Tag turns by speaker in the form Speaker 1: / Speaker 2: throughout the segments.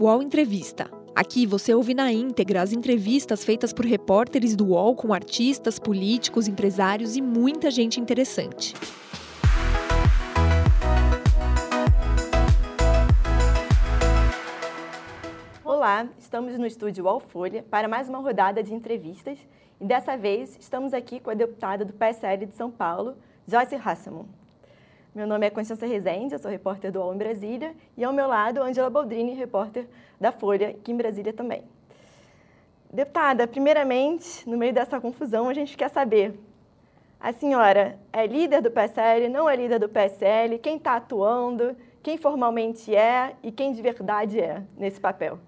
Speaker 1: UOL Entrevista. Aqui você ouve na íntegra as entrevistas feitas por repórteres do UOL com artistas, políticos, empresários e muita gente interessante.
Speaker 2: Olá, estamos no estúdio UOL Folha para mais uma rodada de entrevistas e dessa vez estamos aqui com a deputada do PSL de São Paulo, Joyce Hasselman. Meu nome é Constância Rezende, eu sou repórter do UOL em Brasília, e ao meu lado, Angela Baldrini, repórter da Folha, aqui em Brasília também. Deputada, primeiramente, no meio dessa confusão, a gente quer saber: a senhora é líder do PSL, não é líder do PSL, quem está atuando, quem formalmente é e quem de verdade é nesse papel?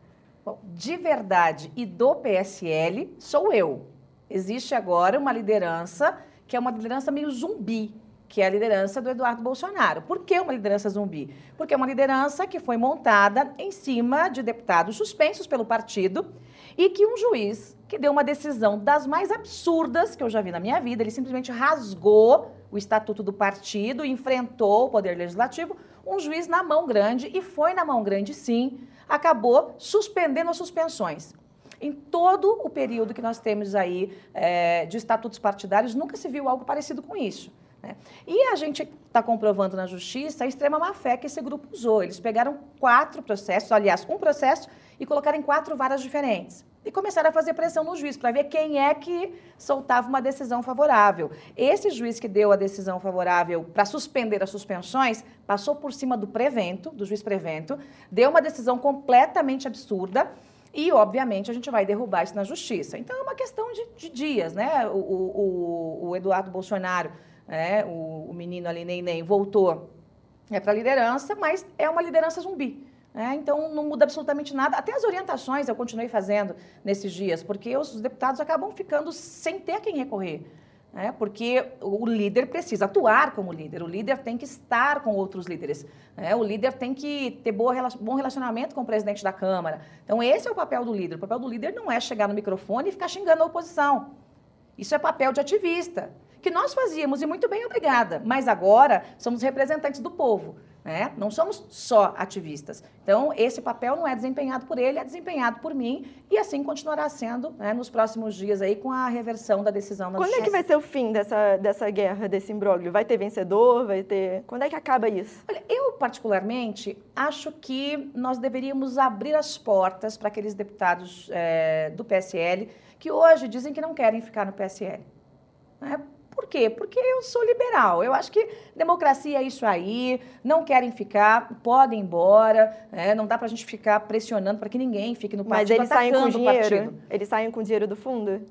Speaker 3: Bom, de verdade e do PSL sou eu. Existe agora uma liderança que é uma liderança meio zumbi, que é a liderança do Eduardo Bolsonaro. Por que uma liderança zumbi? Porque é uma liderança que foi montada em cima de deputados suspensos pelo partido e que um juiz que deu uma decisão das mais absurdas que eu já vi na minha vida, ele simplesmente rasgou o estatuto do partido, enfrentou o poder legislativo, um juiz na mão grande e foi na mão grande sim, acabou suspendendo as suspensões. Em todo o período que nós temos aí é, de estatutos partidários, nunca se viu algo parecido com isso. Né? E a gente está comprovando na justiça a extrema má-fé que esse grupo usou. Eles pegaram quatro processos, aliás, um processo, e colocaram em quatro varas diferentes. E começaram a fazer pressão no juiz para ver quem é que soltava uma decisão favorável. Esse juiz que deu a decisão favorável para suspender as suspensões passou por cima do prevento, do juiz prevento, deu uma decisão completamente absurda. E, obviamente, a gente vai derrubar isso na justiça. Então, é uma questão de, de dias, né? O, o, o Eduardo Bolsonaro é, o, o, menino ali, nem voltou é, para liderança, mas é uma liderança zumbi. É, então não muda absolutamente nada. Até as orientações eu continuei fazendo nesses dias, porque os deputados acabam ficando sem ter a quem recorrer. É, porque o líder precisa atuar como líder, o líder tem que estar com outros líderes, é, o líder tem que ter boa, bom relacionamento com o presidente da Câmara. Então, esse é o papel do líder. O papel do líder não é chegar no microfone e ficar xingando a oposição. Isso é papel de ativista que nós fazíamos, e muito bem, obrigada. Mas agora somos representantes do povo. Né? Não somos só ativistas. Então, esse papel não é desempenhado por ele, é desempenhado por mim e assim continuará sendo né, nos próximos dias aí com a reversão da decisão
Speaker 2: da Quando justiça. é que vai ser o fim dessa, dessa guerra, desse imbróglio? Vai ter vencedor? Vai ter... Quando é que acaba isso?
Speaker 3: Olha, eu particularmente acho que nós deveríamos abrir as portas para aqueles deputados é, do PSL que hoje dizem que não querem ficar no PSL. Né? Por quê? Porque eu sou liberal. Eu acho que democracia é isso aí, não querem ficar, podem ir embora, né? não dá para a gente ficar pressionando para que ninguém fique no partido,
Speaker 2: Mas eles saem com dinheiro? Eles saem com dinheiro do fundo?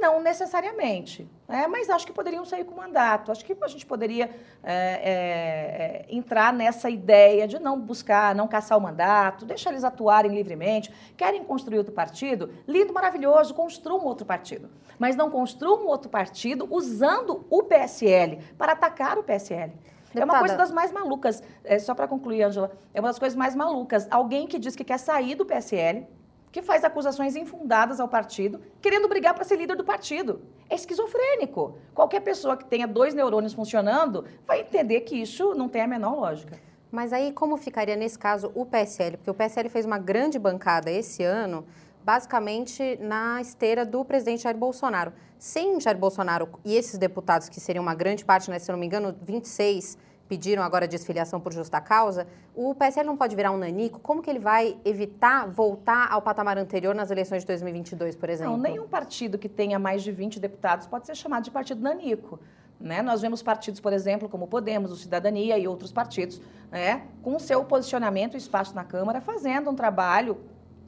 Speaker 3: Não necessariamente, né? mas acho que poderiam sair com mandato. Acho que a gente poderia é, é, é, entrar nessa ideia de não buscar, não caçar o mandato, deixar eles atuarem livremente. Querem construir outro partido? Lindo, maravilhoso, construam outro partido. Mas não construam outro partido usando o PSL para atacar o PSL. Deputada. É uma coisa das mais malucas, é, só para concluir, Angela, é uma das coisas mais malucas. Alguém que diz que quer sair do PSL, que faz acusações infundadas ao partido, querendo brigar para ser líder do partido. É esquizofrênico. Qualquer pessoa que tenha dois neurônios funcionando vai entender que isso não tem a menor lógica.
Speaker 4: Mas aí, como ficaria nesse caso o PSL? Porque o PSL fez uma grande bancada esse ano, basicamente na esteira do presidente Jair Bolsonaro. Sem Jair Bolsonaro e esses deputados, que seriam uma grande parte, né, se eu não me engano, 26 pediram agora desfiliação por justa causa, o PSL não pode virar um nanico? Como que ele vai evitar voltar ao patamar anterior nas eleições de 2022, por exemplo?
Speaker 3: Não, nenhum partido que tenha mais de 20 deputados pode ser chamado de partido nanico. Né? Nós vemos partidos, por exemplo, como Podemos, o Cidadania e outros partidos, né, com seu posicionamento e espaço na Câmara, fazendo um trabalho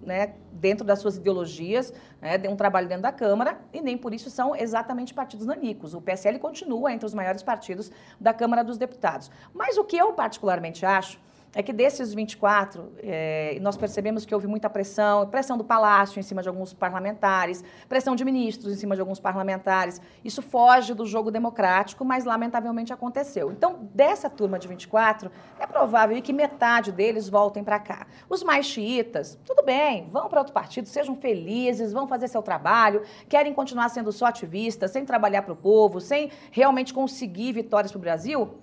Speaker 3: né, dentro das suas ideologias, né, um trabalho dentro da Câmara, e nem por isso são exatamente partidos nanicos. O PSL continua entre os maiores partidos da Câmara dos Deputados. Mas o que eu particularmente acho é que desses 24, é, nós percebemos que houve muita pressão, pressão do Palácio em cima de alguns parlamentares, pressão de ministros em cima de alguns parlamentares. Isso foge do jogo democrático, mas lamentavelmente aconteceu. Então, dessa turma de 24, é provável que metade deles voltem para cá. Os mais xiitas, tudo bem, vão para outro partido, sejam felizes, vão fazer seu trabalho, querem continuar sendo só ativistas, sem trabalhar para o povo, sem realmente conseguir vitórias para o Brasil,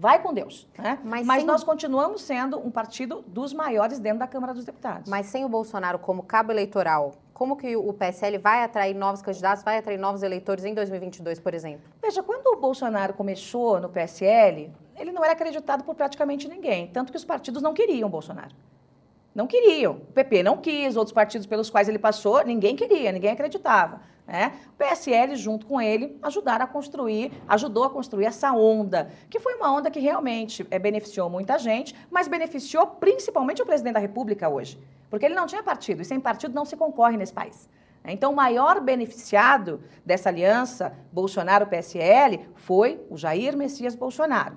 Speaker 3: vai com Deus. Né?
Speaker 4: Mas
Speaker 3: Mas
Speaker 4: sem-
Speaker 3: nós continuamos sendo um partido dos maiores dentro da Câmara dos Deputados.
Speaker 4: Mas sem o Bolsonaro como cabo eleitoral, como que o PSL vai atrair novos candidatos, vai atrair novos eleitores em 2022, por exemplo?
Speaker 3: Veja, quando o Bolsonaro começou no PSL, ele não era acreditado por praticamente ninguém. Tanto que os partidos não queriam o Bolsonaro. Não queriam. O PP não quis, outros partidos pelos quais ele passou, ninguém queria, ninguém acreditava. Né? O PSL, junto com ele, ajudaram a construir, ajudou a construir essa onda, que foi uma onda que realmente eh, beneficiou muita gente, mas beneficiou principalmente o presidente da República hoje. Porque ele não tinha partido, e sem partido não se concorre nesse país. Então, o maior beneficiado dessa aliança Bolsonaro-PSL foi o Jair Messias Bolsonaro.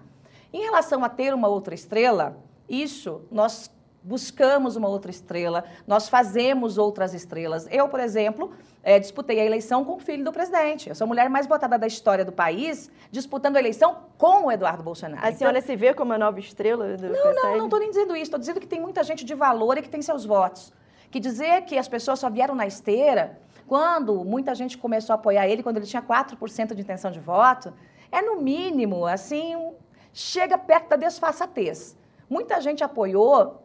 Speaker 3: Em relação a ter uma outra estrela, isso nós buscamos uma outra estrela, nós fazemos outras estrelas. Eu, por exemplo, eh, disputei a eleição com o filho do presidente. Eu sou a mulher mais votada da história do país, disputando a eleição com o Eduardo Bolsonaro.
Speaker 2: A
Speaker 3: Então,
Speaker 2: senhora se vê como a nova estrela do
Speaker 3: não,
Speaker 2: PSL?
Speaker 3: não, não estou nem dizendo isso. Estou dizendo que tem muita gente de valor e que tem seus votos. Que dizer que as pessoas só vieram na esteira quando muita gente começou a apoiar ele, quando ele tinha 4% de intenção de voto, é no mínimo, assim, um- chega perto da desfaçatez. Muita gente apoiou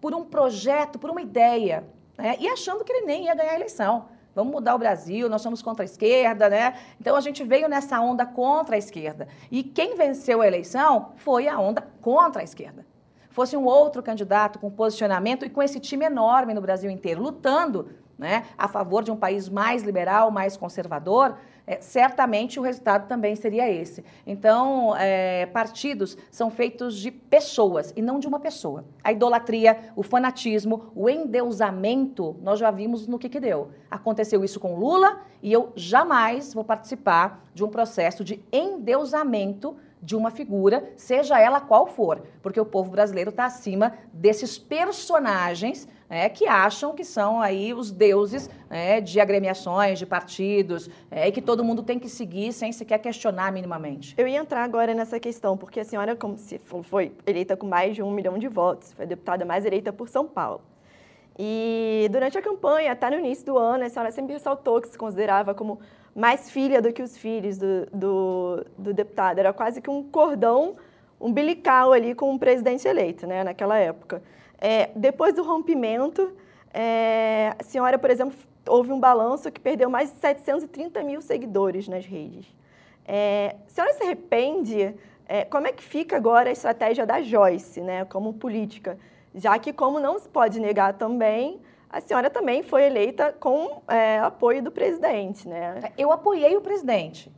Speaker 3: por um projeto, por uma ideia, né? e achando que ele nem ia ganhar a eleição. Vamos mudar o Brasil, nós somos contra a esquerda, né? Então a gente veio nessa onda contra a esquerda. E quem venceu a eleição foi a onda contra a esquerda. Fosse um outro candidato com posicionamento e com esse time enorme no Brasil inteiro, lutando né, a favor de um país mais liberal, mais conservador, é, certamente o resultado também seria esse. Então, é, partidos são feitos de pessoas e não de uma pessoa. A idolatria, o fanatismo, o endeusamento, nós já vimos no que, que deu. Aconteceu isso com Lula e eu jamais vou participar de um processo de endeusamento de uma figura, seja ela qual for, porque o povo brasileiro está acima desses personagens né, que acham que são aí os deuses né, de agremiações, de partidos, é, e que todo mundo tem que seguir sem sequer questionar minimamente.
Speaker 2: Eu ia entrar agora nessa questão, porque a senhora, como se foi eleita com mais de um milhão de votos, foi a deputada mais eleita por São Paulo. E durante a campanha, até no início do ano, a senhora sempre ressaltou que se considerava como mais filha do que os filhos do, do, do deputado. Era quase que um cordão umbilical ali com o presidente eleito, né, naquela época. É, depois do rompimento, é, a senhora, por exemplo, houve um balanço que perdeu mais de 730 mil seguidores nas redes. É, a senhora se arrepende? É, como é que fica agora a estratégia da Joyce, né, como política? Já que, como não se pode negar também, a senhora também foi eleita com é, apoio do presidente, né?
Speaker 3: Eu apoiei o presidente.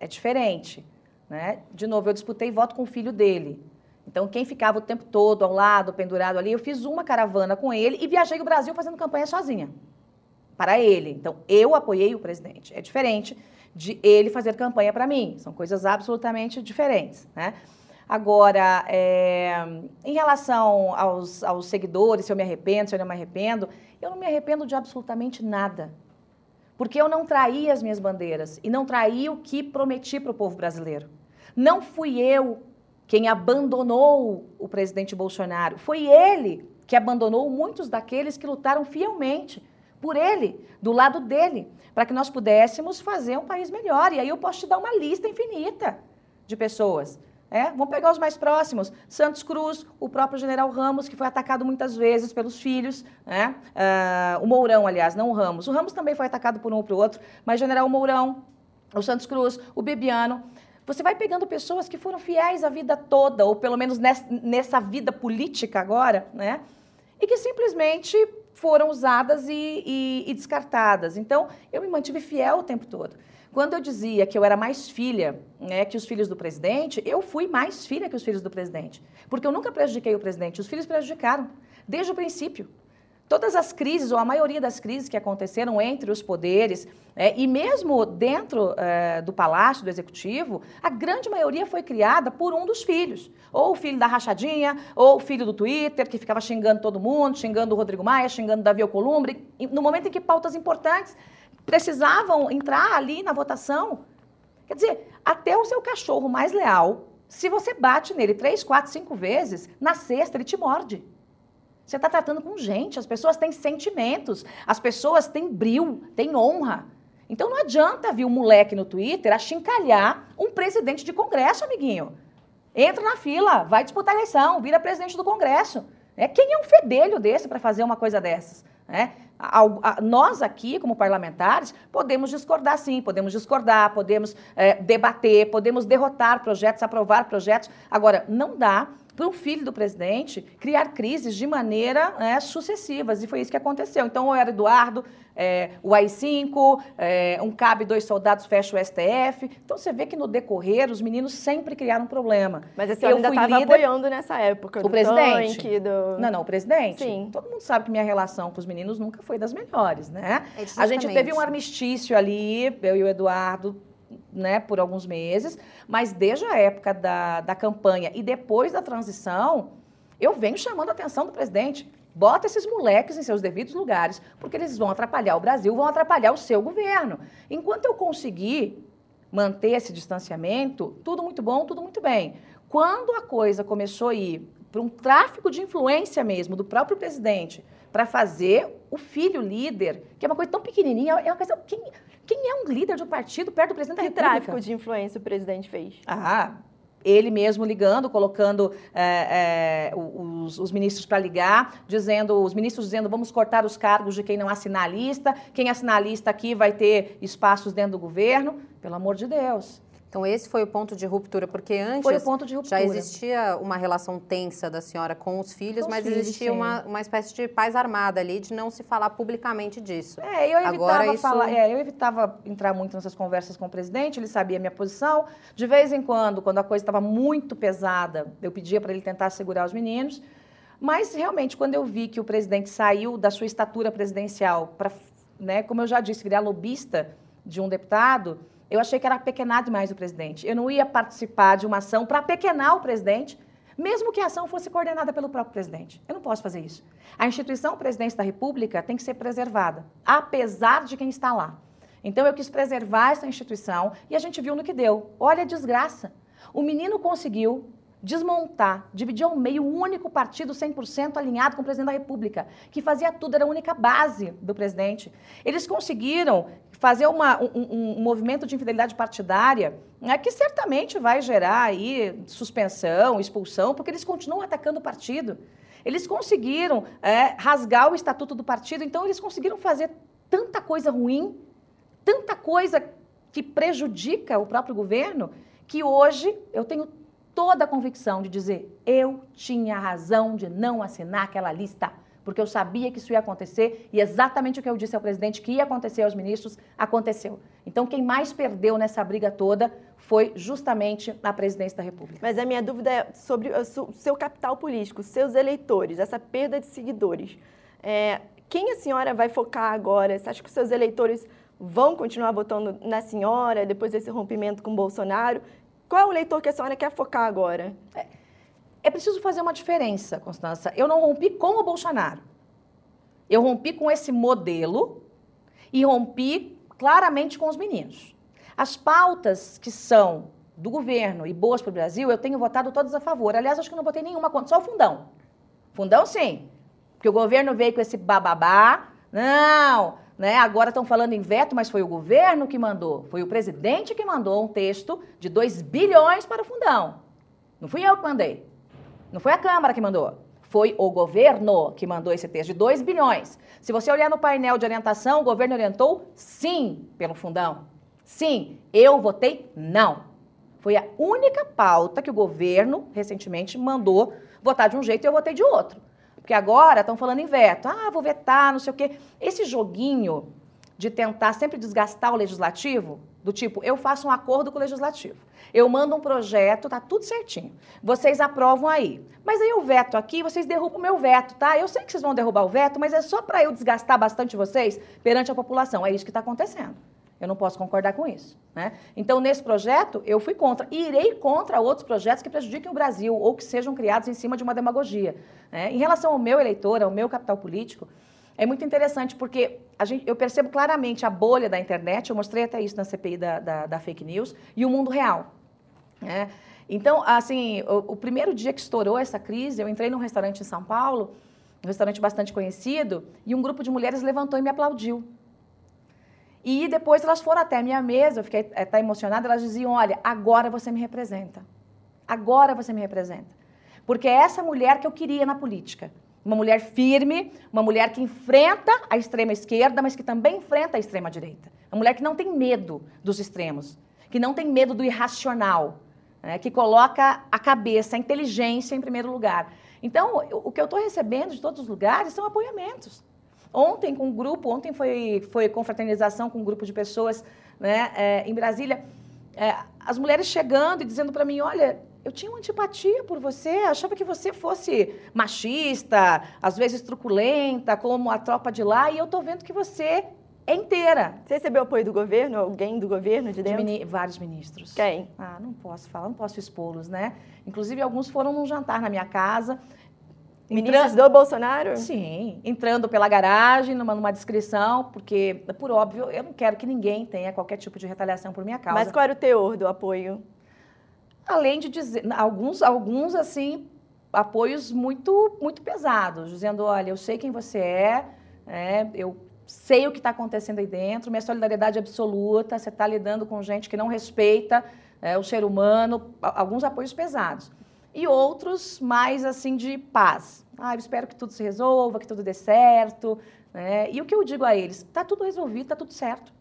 Speaker 3: É diferente. Né? De novo, eu disputei voto com o filho dele. Então, quem ficava o tempo todo ao lado, pendurado ali, eu fiz uma caravana com ele e viajei o Brasil fazendo campanha sozinha. Para ele. Então, eu apoiei o presidente. É diferente de ele fazer campanha para mim. São coisas absolutamente diferentes. Né? Agora, é, em relação aos, aos seguidores, se eu me arrependo, se eu não me arrependo, eu não me arrependo de absolutamente nada. Porque eu não traí as minhas bandeiras e não traí o que prometi para o povo brasileiro. Não fui eu quem abandonou o presidente Bolsonaro. Foi ele que abandonou muitos daqueles que lutaram fielmente por ele, do lado dele, para que nós pudéssemos fazer um país melhor. E aí eu posso te dar uma lista infinita de pessoas. É, vamos pegar os mais próximos. Santos Cruz, o próprio general Ramos, que foi atacado muitas vezes pelos filhos. Né? Ah, o Mourão, aliás, não o Ramos. O Ramos também foi atacado por um ou por outro, mas general Mourão, o Santos Cruz, o Bebiano. Você vai pegando pessoas que foram fiéis a vida toda, ou pelo menos nessa, nessa vida política agora, né? E que simplesmente foram usadas e, e, e descartadas. Então, eu me mantive fiel o tempo todo. Quando eu dizia que eu era mais filha né, que os filhos do presidente, eu fui mais filha que os filhos do presidente. Porque eu nunca prejudiquei o presidente, os filhos prejudicaram, desde o princípio. Todas as crises, ou a maioria das crises que aconteceram entre os poderes, é, e mesmo dentro é, do palácio, do executivo, a grande maioria foi criada por um dos filhos. Ou o filho da rachadinha, ou o filho do Twitter, que ficava xingando todo mundo, xingando o Rodrigo Maia, xingando Davi Alcolumbre. No momento em que pautas importantes precisavam entrar ali na votação. Quer dizer, até o seu cachorro mais leal, se você bate nele três, quatro, cinco vezes, na sexta ele te morde. Você está tratando com gente, as pessoas têm sentimentos, as pessoas têm bril, têm honra. Então não adianta vir um moleque no Twitter achincalhar um presidente de congresso, amiguinho. Entra na fila, vai disputar a eleição, vira presidente do Congresso. É, quem é um fedelho desse para fazer uma coisa dessas? Nós aqui, como parlamentares, podemos discordar sim, podemos discordar, podemos é, debater, podemos derrotar projetos, aprovar projetos. Agora, não dá para o filho do presidente criar crises de maneira é, sucessivas. E foi isso que aconteceu. Então, o Eduardo, é, o AI-5, é, um cabe dois soldados fecha o STF. Então, você vê que no decorrer, os meninos sempre criaram um problema.
Speaker 2: Mas a senhora ainda estava apoiando nessa época
Speaker 3: o presidente. Tanque,
Speaker 2: do...
Speaker 3: Não, não, o presidente.
Speaker 2: Sim.
Speaker 3: Todo mundo sabe que minha relação com os meninos nunca foi das melhores, né? É a gente teve um armistício ali, eu e o Eduardo, né, por alguns meses, mas desde a época da, da campanha e depois da transição, eu venho chamando a atenção do presidente. Bota esses moleques em seus devidos lugares, porque eles vão atrapalhar o Brasil, vão atrapalhar o seu governo. Enquanto eu conseguir manter esse distanciamento, tudo muito bom, tudo muito bem. Quando a coisa começou a ir para um tráfico de influência mesmo do próprio presidente para fazer o filho líder, que é uma coisa tão pequenininha, é uma coisa. Quem, quem é um líder de um partido perto do presidente
Speaker 2: que
Speaker 3: da República?
Speaker 2: Que tráfico de influência o presidente fez?
Speaker 3: Ah, ele mesmo ligando, colocando é, é, os, os, ministros para ligar, dizendo, os ministros dizendo vamos cortar os cargos de quem não assinar a lista, quem assinar a lista aqui vai ter espaços dentro do governo. Pelo amor de Deus.
Speaker 4: Então, esse foi o ponto de ruptura, porque antes já existia uma relação tensa da senhora com os filhos, com mas filhos, existia uma, uma espécie de paz armada ali, de não se falar publicamente disso.
Speaker 3: É, eu evitava, Agora, isso... falar, é, eu evitava entrar muito nessas conversas com o presidente, ele sabia a minha posição. De vez em quando, quando a coisa estava muito pesada, eu pedia para ele tentar segurar os meninos. Mas, realmente, quando eu vi que o presidente saiu da sua estatura presidencial para, né, como eu já disse, virar lobista de um deputado eu achei que era pequenar demais o presidente. Eu não ia participar de uma ação para pequenar o presidente, mesmo que a ação fosse coordenada pelo próprio presidente. Eu não posso fazer isso. A instituição presidência da República tem que ser preservada, apesar de quem está lá. Então eu quis preservar essa instituição e a gente viu no que deu. Olha a desgraça. O menino conseguiu desmontar, dividir ao meio um único partido 100% alinhado com o presidente da República, que fazia tudo, era a única base do presidente. Eles conseguiram fazer uma, um, um, movimento de infidelidade partidária né, que certamente vai gerar aí suspensão, expulsão, porque eles continuam atacando o partido. Eles conseguiram é, rasgar o estatuto do partido, então eles conseguiram fazer tanta coisa ruim, tanta coisa que prejudica o próprio governo, que hoje eu tenho toda a convicção de dizer: eu tinha razão de não assinar aquela lista, porque eu sabia que isso ia acontecer e exatamente o que eu disse ao presidente que ia acontecer aos ministros aconteceu. Então, quem mais perdeu nessa briga toda foi justamente a presidência da República.
Speaker 2: Mas a minha dúvida é sobre o seu capital político, seus eleitores, essa perda de seguidores. É, quem a senhora vai focar agora? Você acha que os seus eleitores vão continuar votando na senhora depois desse rompimento com Bolsonaro? Qual é o leitor que a senhora quer focar agora?
Speaker 3: É, é preciso fazer uma diferença, Constança. Eu não rompi com o Bolsonaro. Eu rompi com esse modelo e rompi claramente com os meninos. As pautas que são do governo e boas para o Brasil, eu tenho votado todas a favor. Aliás, acho que não votei nenhuma contra, só o fundão. Fundão, sim. Porque o governo veio com esse bababá. Não, né? Agora estão falando em veto, mas foi o governo que mandou, foi o presidente que mandou um texto de 2 bilhões para o fundão. Não fui eu que mandei. Não foi a Câmara que mandou. Foi o governo que mandou esse texto de 2 bilhões. Se você olhar no painel de orientação, o governo orientou sim pelo fundão. Sim, eu votei não. Foi a única pauta que o governo recentemente mandou votar de um jeito e eu votei de outro. Porque agora estão falando em veto. Ah, vou vetar, não sei o quê. Esse joguinho de tentar sempre desgastar o legislativo, do tipo, eu faço um acordo com o legislativo. Eu mando um projeto, tá tudo certinho. Vocês aprovam aí. Mas aí eu veto aqui, vocês derrubam o meu veto, tá? Eu sei que vocês vão derrubar o veto, mas é só para eu desgastar bastante vocês perante a população. É isso que está acontecendo. Eu não posso concordar com isso. Né? Então, nesse projeto, eu fui contra. E irei contra outros projetos que prejudiquem o Brasil ou que sejam criados em cima de uma demagogia. Né? Em relação ao meu eleitor, ao meu capital político, é muito interessante porque gente, eu percebo claramente a bolha da internet, eu mostrei até isso na CPI da, da, da fake news, e o mundo real. Né? Então, assim, o, o, primeiro dia que estourou essa crise, eu entrei num restaurante em São Paulo, um restaurante bastante conhecido, e um grupo de mulheres levantou e me aplaudiu. E depois elas foram até a minha mesa, eu fiquei até emocionada, elas diziam, olha, agora você me representa. agora você me representa. Porque é essa mulher que eu queria na política. Uma mulher firme, uma mulher que enfrenta a extrema esquerda, mas que também enfrenta a extrema direita. Uma mulher que não tem medo dos extremos, que não tem medo do irracional, né? que coloca a cabeça, a inteligência em primeiro lugar. Então, o que eu estou recebendo de todos os lugares são apoiamentos. Ontem, com um grupo, ontem foi, foi confraternização com um grupo de pessoas né, é, em Brasília, é, as mulheres chegando e dizendo para mim: olha, eu tinha uma antipatia por você, achava que você fosse machista, às vezes truculenta, como a tropa de lá, e eu tô vendo que você é inteira.
Speaker 2: Você recebeu apoio do governo? Alguém do governo de dentro?
Speaker 3: De vários ministros.
Speaker 2: Quem?
Speaker 3: Ah, não posso falar, não posso expô-los, né? Inclusive, alguns foram num jantar na minha casa.
Speaker 2: Ministros do Bolsonaro?
Speaker 3: Sim, entrando pela garagem, numa, numa descrição, porque, por óbvio, eu não quero que ninguém tenha qualquer tipo de retaliação por minha causa.
Speaker 2: Mas qual era o teor do apoio?
Speaker 3: Além de dizer alguns alguns assim apoios muito muito pesados dizendo olha eu sei quem você é, é eu sei o que está acontecendo aí dentro minha solidariedade absoluta você está lidando com gente que não respeita é, o ser humano alguns apoios pesados. E outros mais assim de paz. Ah eu espero que tudo se resolva que tudo dê certo né? e o que eu digo a eles? Está tudo resolvido está tudo certo.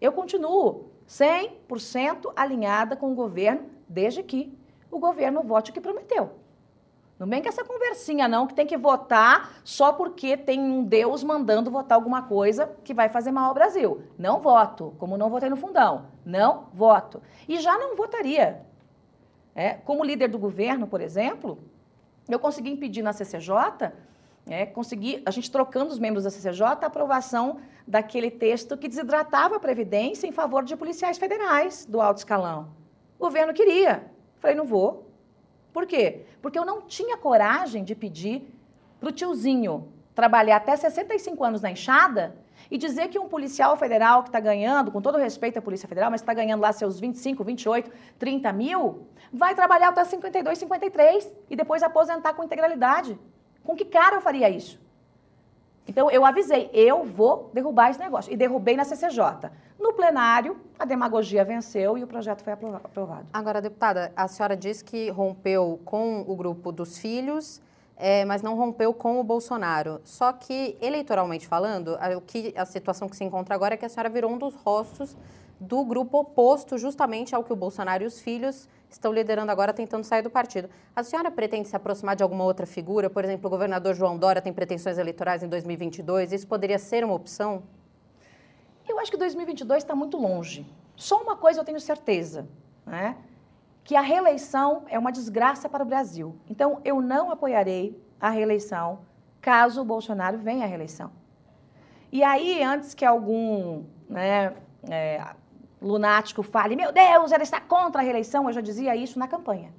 Speaker 3: Eu continuo 100% alinhada com o governo desde que o governo vote o que prometeu. Não vem com essa conversinha, não, que tem que votar só porque tem um Deus mandando votar alguma coisa que vai fazer mal ao Brasil. Não voto, como não votei no fundão. Não voto. E já não votaria. É, como líder do governo, por exemplo, eu consegui impedir na CCJ, é, consegui, a gente trocando os membros da CCJ, a aprovação daquele texto que desidratava a Previdência em favor de policiais federais do alto escalão. O governo queria. Falei, não vou. Por quê? Porque eu não tinha coragem de pedir para o tiozinho trabalhar até 65 anos na enxada e dizer que um policial federal que está ganhando, com todo respeito à Polícia Federal, mas está ganhando lá seus 25, 28, 30 mil, vai trabalhar até 52, 53 e depois aposentar com integralidade. Com que cara eu faria isso? Então eu avisei, eu vou derrubar esse negócio. E derrubei na CCJ. No plenário, a demagogia venceu e o projeto foi aprovado.
Speaker 4: Agora, deputada, a senhora disse que rompeu com o grupo dos filhos, é, mas não rompeu com o Bolsonaro. Só que, eleitoralmente falando, a, o que, a situação que se encontra agora é que a senhora virou um dos rostos do grupo oposto justamente ao que o Bolsonaro e os filhos estão liderando agora, tentando sair do partido. A senhora pretende se aproximar de alguma outra figura? Por exemplo, o governador João Dória tem pretensões eleitorais em 2022. Isso poderia ser uma opção?
Speaker 3: Eu acho que 2022 está muito longe. Só uma coisa eu tenho certeza, né? que a reeleição é uma desgraça para o Brasil. Então, eu não apoiarei a reeleição caso o Bolsonaro venha à reeleição. E aí, antes que algum né, é, lunático fale, meu Deus, ela está contra a reeleição, eu já dizia isso na campanha.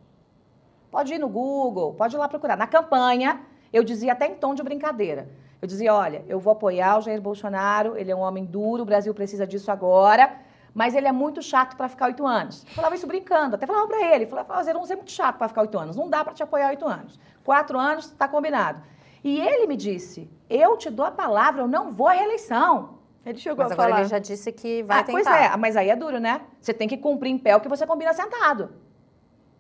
Speaker 3: Pode ir no Google, pode ir lá procurar. Na campanha, eu dizia até em tom de brincadeira. Eu dizia, olha, eu vou apoiar o Jair Bolsonaro, ele é um homem duro, o Brasil precisa disso agora, mas ele é muito chato para ficar oito anos. Eu falava isso brincando, até falava para ele, falava, fazer um é muito chato para ficar oito anos, não dá para te apoiar oito anos. Quatro anos, está combinado. E ele me disse, eu te dou a palavra, eu não vou à reeleição.
Speaker 4: Ele chegou mas a agora falar. ele já disse que vai ah, tentar.
Speaker 3: Pois é, mas aí é duro, né? Você tem que cumprir em pé o que você combina sentado.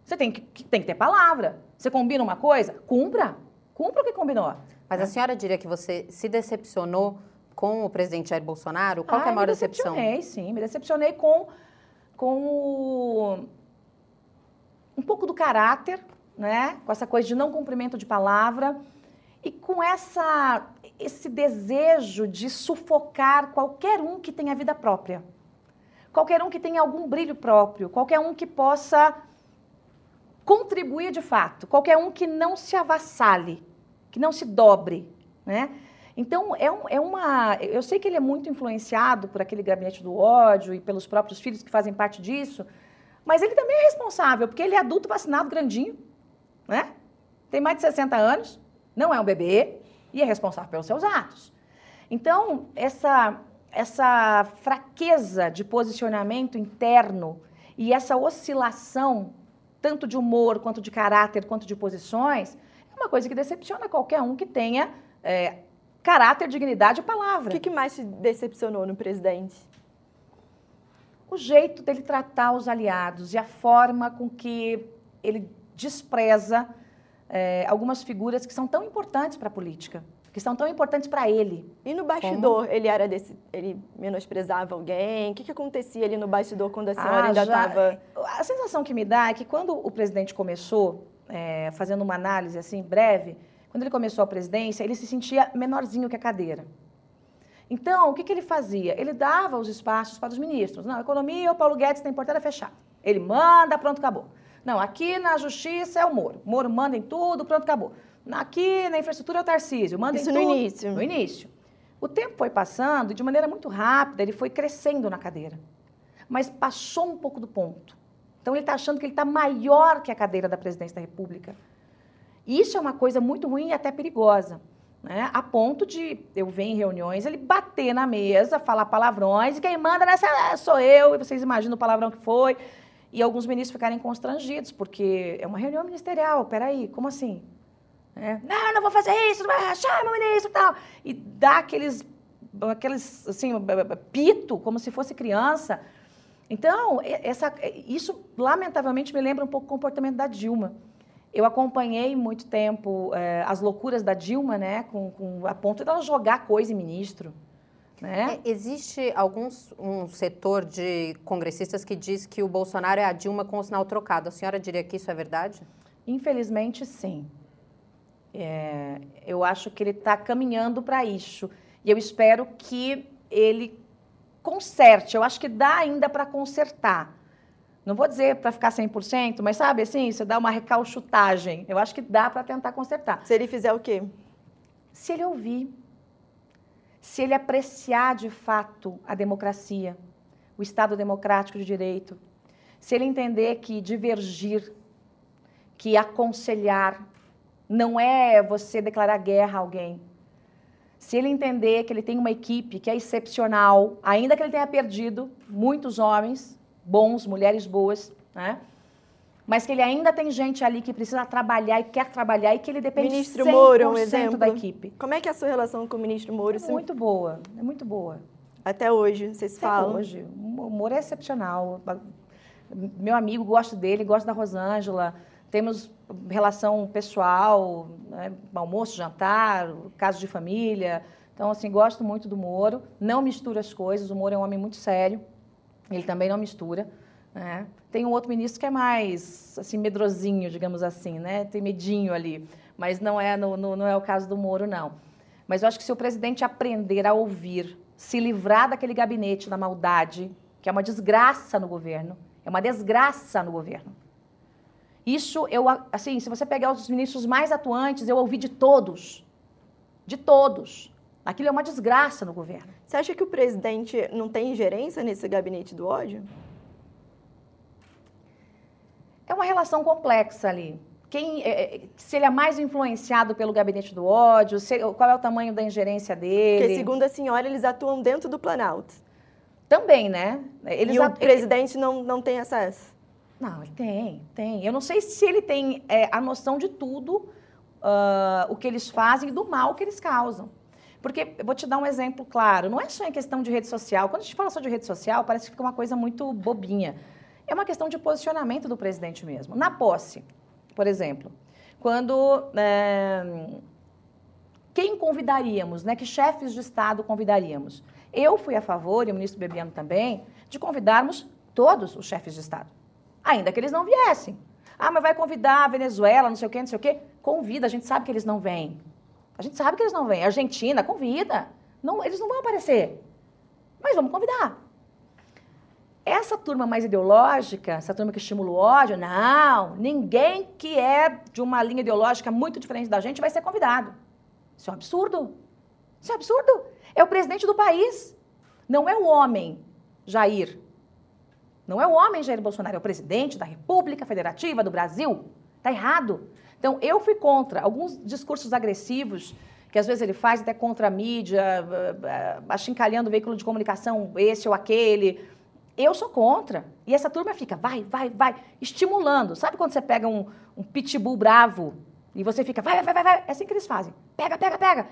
Speaker 3: Você tem que, tem que ter palavra. Você combina uma coisa, cumpra. Cumpra o que combinou.
Speaker 4: Mas a senhora diria que você se decepcionou com o presidente Jair Bolsonaro? Qual ah, é a maior decepção?
Speaker 3: Me decepcionei, sim. Me decepcionei com, com o, um pouco do caráter, né? Com essa coisa de não cumprimento de palavra e com essa, esse desejo de sufocar qualquer um que tenha vida própria. Qualquer um que tenha algum brilho próprio, qualquer um que possa contribuir de fato, qualquer um que não se avassale que não se dobre, né? Então, é, um, é, uma. Eu sei que ele é muito influenciado por aquele gabinete do ódio e pelos próprios filhos que fazem parte disso, mas ele também é responsável, porque ele é adulto vacinado grandinho, né? Tem mais de 60 anos, não é um bebê e é responsável pelos seus atos. Então, essa, essa fraqueza de posicionamento interno e essa oscilação, tanto de humor, quanto de caráter, quanto de posições, uma coisa que decepciona qualquer um que tenha é, caráter, dignidade e palavra.
Speaker 2: O que, que mais te decepcionou no presidente?
Speaker 3: O jeito dele tratar os aliados e a forma com que ele despreza é, algumas figuras que são tão importantes para a política, que são tão importantes para ele.
Speaker 2: E no bastidor, Como? ele era desse, ele menosprezava alguém? O que, que acontecia ali no bastidor quando a senhora ah, ainda estava?
Speaker 3: A sensação que me dá é que quando o presidente começou, é, fazendo uma análise assim breve, quando ele começou a presidência, ele se sentia menorzinho que a cadeira. Então, o que, que ele fazia? Ele dava os espaços para os ministros. Não, economia, o Paulo Guedes tem porteira fechada. Ele manda, pronto, acabou. Não, aqui na justiça é o Moro. Moro manda em tudo, pronto, acabou. Aqui na infraestrutura é o Tarcísio, manda
Speaker 2: Isso
Speaker 3: em
Speaker 2: no
Speaker 3: tudo.
Speaker 2: início.
Speaker 3: No início. O tempo foi passando e de maneira muito rápida ele foi crescendo na cadeira. Mas passou um pouco do ponto. Então ele está achando que ele está maior que a cadeira da presidência da República. Isso é uma coisa muito ruim e até perigosa. Né? A ponto de eu ver em reuniões ele bater na mesa, falar palavrões, e quem manda nessa sou eu, e vocês imaginam o palavrão que foi. E alguns ministros ficarem constrangidos, porque é uma reunião ministerial, peraí, como assim? É, não, não vou fazer isso, não vai rachar meu ministro e tal. E dá aqueles, aqueles assim, pito, como se fosse criança. Então, essa, isso lamentavelmente me lembra um pouco o comportamento da Dilma. Eu acompanhei muito tempo é, as loucuras da Dilma, né, com, com, a ponto de ela jogar coisa em ministro. Né?
Speaker 4: É, existe alguns, um setor de congressistas que diz que o Bolsonaro é a Dilma com o sinal trocado. A senhora diria que isso é verdade?
Speaker 3: Infelizmente, sim. É, eu acho que ele está caminhando para isso. E eu espero que ele conserte. Eu acho que dá ainda para consertar. Não vou dizer para ficar 100%, mas sabe assim, você dá uma recalchutagem. Eu acho que dá para tentar consertar.
Speaker 2: Se ele fizer o quê?
Speaker 3: Se ele ouvir. Se ele apreciar de fato a democracia, o Estado democrático de direito. Se ele entender que divergir, que aconselhar, não é você declarar guerra a alguém. Se ele entender que ele tem uma equipe que é excepcional, ainda que ele tenha perdido muitos homens, bons, mulheres boas, né? Mas que ele ainda tem gente ali que precisa trabalhar e quer trabalhar e que ele depende
Speaker 2: ministro 100% Moro, é um exemplo.
Speaker 3: da equipe.
Speaker 2: Como é que é a sua relação com o ministro Moro?
Speaker 3: É muito boa, é muito boa.
Speaker 2: Até hoje, vocês
Speaker 3: Até
Speaker 2: falam?
Speaker 3: hoje. O Moro é excepcional. Meu amigo, gosto dele, gosto da Rosângela. Temos relação pessoal, né? almoço, jantar, caso de família. Então, assim, gosto muito do Moro. Não misturo as coisas. O Moro é um homem muito sério. Ele também não mistura. Né? Tem um outro ministro que é mais assim medrosinho, digamos assim, né? Tem medinho ali, mas não é no, no, não é o caso do Moro não. Mas eu acho que se o presidente aprender a ouvir, se livrar daquele gabinete da maldade, que é uma desgraça no governo, é uma desgraça no governo. Isso eu assim, se você pegar os ministros mais atuantes, eu ouvi de todos, de todos. Aquilo é uma desgraça no governo.
Speaker 2: Você acha que o presidente não tem ingerência nesse gabinete do ódio?
Speaker 3: É uma relação complexa ali. Quem, é, é, se ele é mais influenciado pelo gabinete do ódio, se, qual é o tamanho da ingerência dele?
Speaker 2: Porque, segundo a senhora, eles atuam dentro do Planalto.
Speaker 3: Também, né?
Speaker 2: Eles e o presidente ele... não, não tem acesso?
Speaker 3: Não, ele tem, tem. Eu não sei se ele tem é, a noção de tudo uh, o que eles fazem e do mal que eles causam. Porque, vou te dar um exemplo claro, não é só em questão de rede social. Quando a gente fala só de rede social, parece que fica uma coisa muito bobinha. É uma questão de posicionamento do presidente mesmo. Na posse, por exemplo, quando. É, quem convidaríamos, né? Que chefes de Estado convidaríamos? Eu fui a favor, e o ministro Bebiano também, de convidarmos todos os chefes de Estado. Ainda que eles não viessem. Ah, mas vai convidar a Venezuela, não sei o quê, não sei o quê. Convida, a gente sabe que eles não vêm. A gente sabe que eles não vêm. Argentina, convida. Não, eles não vão aparecer. Mas vamos convidar. Essa turma mais ideológica, essa turma que estimula o ódio, não, ninguém que é de uma linha ideológica muito diferente da gente vai ser convidado. Isso é um absurdo. Isso é um absurdo. É o presidente do país. Não é o homem, Jair. Não é o homem, Jair Bolsonaro, é o presidente da República Federativa do Brasil. Está errado. Então, eu fui contra alguns discursos agressivos que às vezes ele faz até contra a mídia, achincalhando o veículo de comunicação, esse ou aquele. Eu sou contra. E essa turma fica, vai, vai, vai, estimulando. Sabe quando você pega um, um pitbull bravo e você fica, vai, vai, vai, vai? É assim que eles fazem. Pega, pega, pega.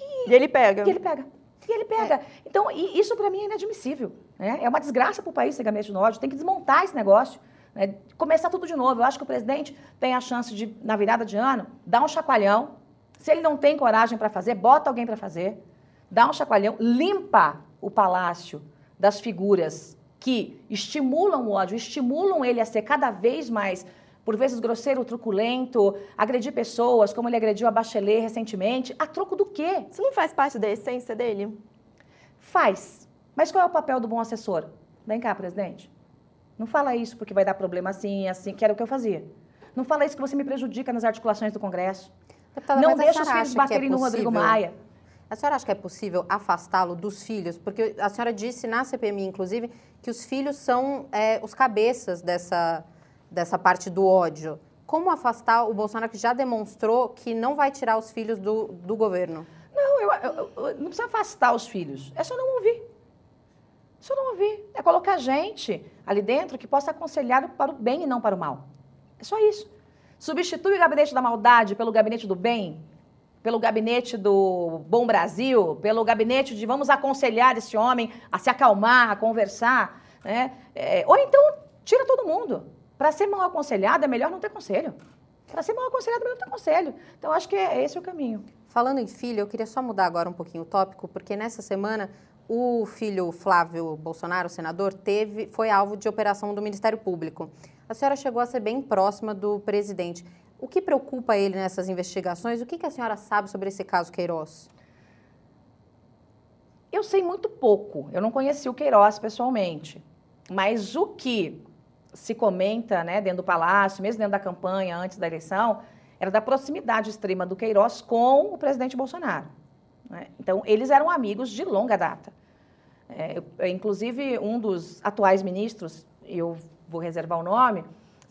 Speaker 2: E, e ele pega.
Speaker 3: E ele pega. E ele pega. É. Então, isso para mim é inadmissível. Né? É uma desgraça para o país ser gabinete no ódio. Tem que desmontar esse negócio. Né? Começar tudo de novo. Eu acho que o presidente tem a chance de, na virada de ano, dar um chacoalhão. Se ele não tem coragem para fazer, bota alguém para fazer. Dá um chacoalhão, limpa o palácio das figuras que estimulam o ódio, estimulam ele a ser cada vez mais por vezes grosseiro, truculento, agredir pessoas, como ele agrediu a Bachelet recentemente. A troco do quê?
Speaker 2: Isso não faz parte da essência dele?
Speaker 3: Faz. Mas qual é o papel do bom assessor? Vem cá, presidente. Não fala isso porque vai dar problema assim, assim, que era o que eu fazia. Não fala isso que você me prejudica nas articulações do Congresso. Deputada, não deixa os filhos é baterem é no Rodrigo Maia.
Speaker 4: A senhora acha que é possível afastá-lo dos filhos? Porque a senhora disse na CPMI, inclusive, que os filhos são é, os cabeças dessa, dessa parte do ódio. Como afastar o Bolsonaro que já demonstrou que não vai tirar os filhos do, do governo?
Speaker 3: Não, eu, eu, eu, não precisa afastar os filhos. É só não ouvir. É só não ouvir. É colocar gente ali dentro que possa aconselhar para o bem e não para o mal. É só isso. Substitui o gabinete da maldade pelo gabinete do bem, pelo gabinete do Bom Brasil, pelo gabinete de vamos aconselhar esse homem a se acalmar, a conversar. Né? É, ou então tira todo mundo. Para ser mal aconselhado, é melhor não ter conselho. Para ser mal aconselhado, é melhor não ter conselho. Então, acho que é, esse é o caminho.
Speaker 4: Falando em filho, eu queria só mudar agora um pouquinho o tópico, porque nessa semana o filho Flávio Bolsonaro, senador, teve, foi alvo de operação do Ministério Público. A senhora chegou a ser bem próxima do presidente. O que preocupa ele nessas investigações? O que, que a senhora sabe sobre esse caso Queiroz?
Speaker 3: Eu sei muito pouco. Eu não conheci o Queiroz pessoalmente. Mas o que se comenta né, dentro do Palácio, mesmo dentro da campanha, antes da eleição, era da proximidade extrema do Queiroz com o presidente Bolsonaro. Né? Então, eles eram amigos de longa data. É, eu, inclusive, um dos atuais ministros, eu vou reservar o nome,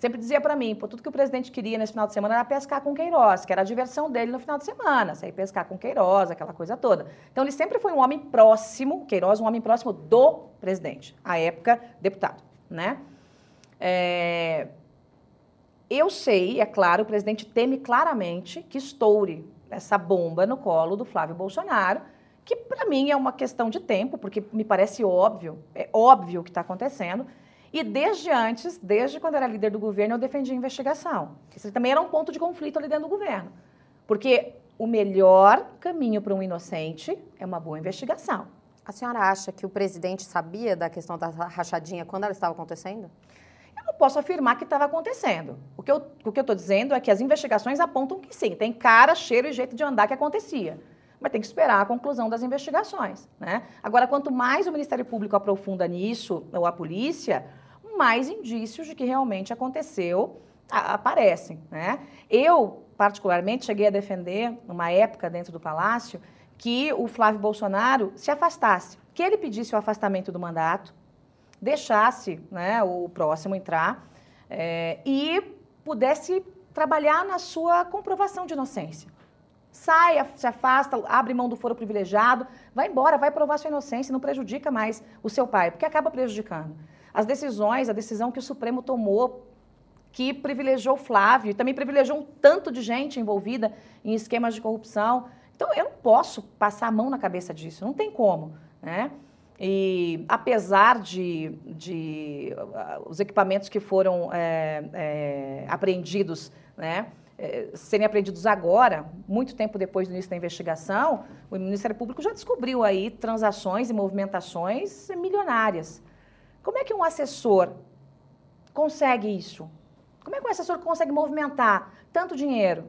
Speaker 3: sempre dizia para mim, pô, tudo que o presidente queria nesse final de semana era pescar com Queiroz, que era a diversão dele no final de semana, sair pescar com Queiroz, aquela coisa toda. Então, ele sempre foi um homem próximo, Queiroz, um homem próximo do presidente, à época, deputado, né? É... Eu sei, é claro, o presidente teme claramente que estoure essa bomba no colo do Flávio Bolsonaro, que para mim é uma questão de tempo, porque me parece óbvio, é óbvio o que está acontecendo. E desde antes, desde quando era líder do governo, eu defendi a investigação. Isso também era um ponto de conflito ali dentro do governo. Porque o melhor caminho para um inocente é uma boa investigação.
Speaker 4: A senhora acha que o presidente sabia da questão da rachadinha quando ela estava acontecendo?
Speaker 3: Eu não posso afirmar que estava acontecendo. O que eu estou dizendo é que as investigações apontam que sim, tem cara, cheiro e jeito de andar que acontecia. Mas tem que esperar a conclusão das investigações. Né? Agora, quanto mais o Ministério Público aprofunda nisso, ou a polícia, mais indícios de que realmente aconteceu aparecem. Né? Eu, particularmente, cheguei a defender, numa época dentro do Palácio, que o Flávio Bolsonaro se afastasse, que ele pedisse o afastamento do mandato, deixasse né, o próximo entrar é, e pudesse trabalhar na sua comprovação de inocência. Sai, se afasta, abre mão do foro privilegiado, vai embora, vai provar sua inocência, não prejudica mais o seu pai, porque acaba prejudicando. As decisões, a decisão que o Supremo tomou, que privilegiou Flávio, e também privilegiou um tanto de gente envolvida em esquemas de corrupção. Então, eu não posso passar a mão na cabeça disso, não tem como. Né? E apesar de, de uh, os equipamentos que foram é, é, apreendidos, né, é, serem apreendidos agora, muito tempo depois do início da investigação, o Ministério Público já descobriu aí transações e movimentações milionárias. Como é que um assessor consegue isso? Como é que um assessor consegue movimentar tanto dinheiro?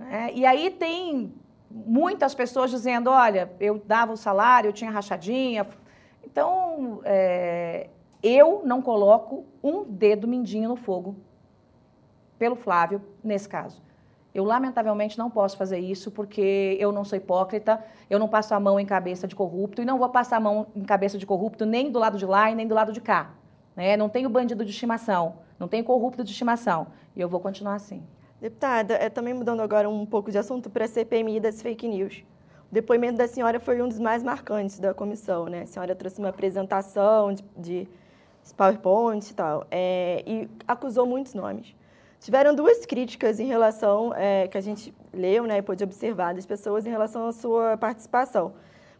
Speaker 3: É, e aí tem muitas pessoas dizendo, olha, eu dava o salário, eu tinha rachadinha. Então, é, eu não coloco um dedo mindinho no fogo pelo Flávio nesse caso. Eu, lamentavelmente, não posso fazer isso porque eu não sou hipócrita, eu não passo a mão em cabeça de corrupto e não vou passar a mão em cabeça de corrupto nem do lado de lá e nem do lado de cá. Né? Não tenho bandido de estimação, não tenho corrupto de estimação. E eu vou continuar assim.
Speaker 2: Deputada, é, também mudando agora um pouco de assunto para a CPMI das fake news. O depoimento da senhora foi um dos mais marcantes da comissão, né? A senhora trouxe uma apresentação de, de PowerPoints e tal, é, e acusou muitos nomes. Tiveram duas críticas em relação, é, que a gente leu né, e pôde observar das pessoas em relação à sua participação.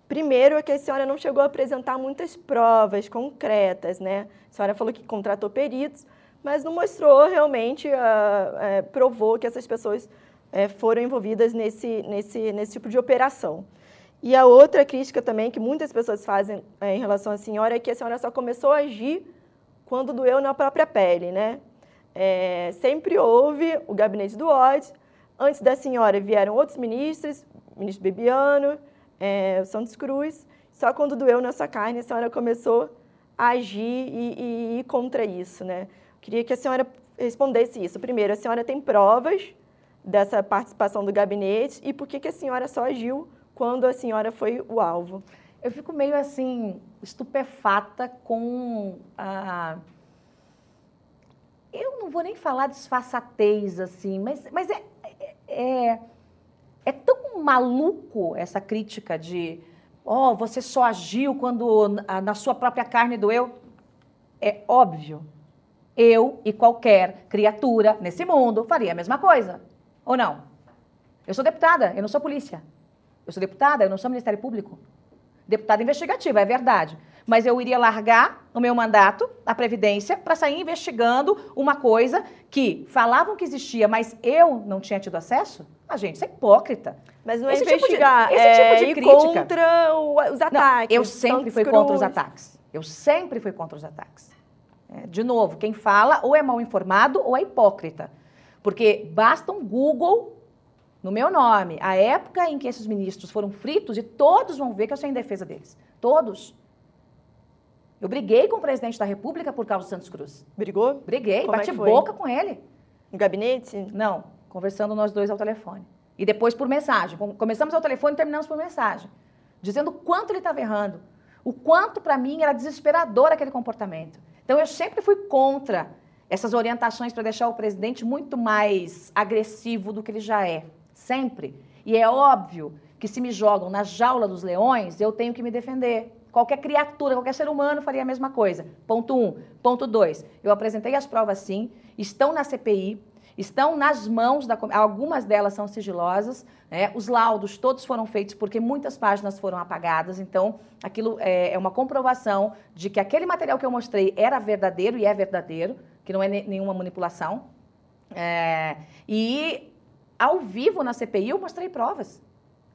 Speaker 2: Primeiro é que a senhora não chegou a apresentar muitas provas concretas, né? A senhora falou que contratou peritos, mas não mostrou realmente, uh, uh, provou que essas pessoas uh, foram envolvidas nesse, nesse, nesse tipo de operação. E a outra crítica também que muitas pessoas fazem em relação à senhora é que a senhora só começou a agir quando doeu na própria pele, né? É, sempre houve o gabinete do ódio. Antes da senhora vieram outros ministros, o ministro Bebiano, é, Santos Cruz. Só quando doeu na sua carne a senhora começou a agir e, e ir contra isso, né? Queria que a senhora respondesse isso. Primeiro, a senhora tem provas dessa participação do gabinete e por que, que a senhora só agiu quando a senhora foi o alvo?
Speaker 3: Eu fico meio assim, estupefata com a. Eu não vou nem falar disfarçatez, assim, mas, mas é, é, é tão maluco essa crítica de ó, oh, você só agiu quando na sua própria carne doeu. É óbvio. Eu e qualquer criatura nesse mundo faria a mesma coisa. Ou não? Eu sou deputada, eu não sou polícia. Eu sou deputada, eu não sou Ministério Público. Deputada investigativa, é verdade. Mas eu iria largar o meu mandato, a Previdência, para sair investigando uma coisa que falavam que existia, mas eu não tinha tido acesso? A gente, isso é hipócrita.
Speaker 2: Mas não é esse investigar, tipo de, esse é tipo de crítica. contra os ataques.
Speaker 3: Não, eu sempre fui contra os ataques. Eu sempre fui contra os ataques. É, de novo, quem fala ou é mal informado ou é hipócrita. Porque basta um Google no meu nome, a época em que esses ministros foram fritos, e todos vão ver que eu sou em defesa deles. Todos. Eu briguei com o presidente da República por causa do Santos Cruz.
Speaker 2: Brigou?
Speaker 3: Briguei, Como é bati é boca com ele.
Speaker 2: No gabinete?
Speaker 3: Não, conversando nós dois ao telefone. E depois por mensagem. Começamos ao telefone e terminamos por mensagem. Dizendo o quanto ele estava errando. O quanto, para mim, era desesperador aquele comportamento. Então, eu sempre fui contra essas orientações para deixar o presidente muito mais agressivo do que ele já é. Sempre. E é óbvio que se me jogam na jaula dos leões, eu tenho que me defender. Qualquer criatura, qualquer ser humano faria a mesma coisa. Ponto um. Ponto dois. Eu apresentei as provas sim, estão na CPI, estão nas mãos da algumas delas são sigilosas, né? Os laudos todos foram feitos porque muitas páginas foram apagadas, então aquilo é, é uma comprovação de que aquele material que eu mostrei era verdadeiro e é verdadeiro, que não é nenhuma manipulação. É, e ao vivo na CPI eu mostrei provas.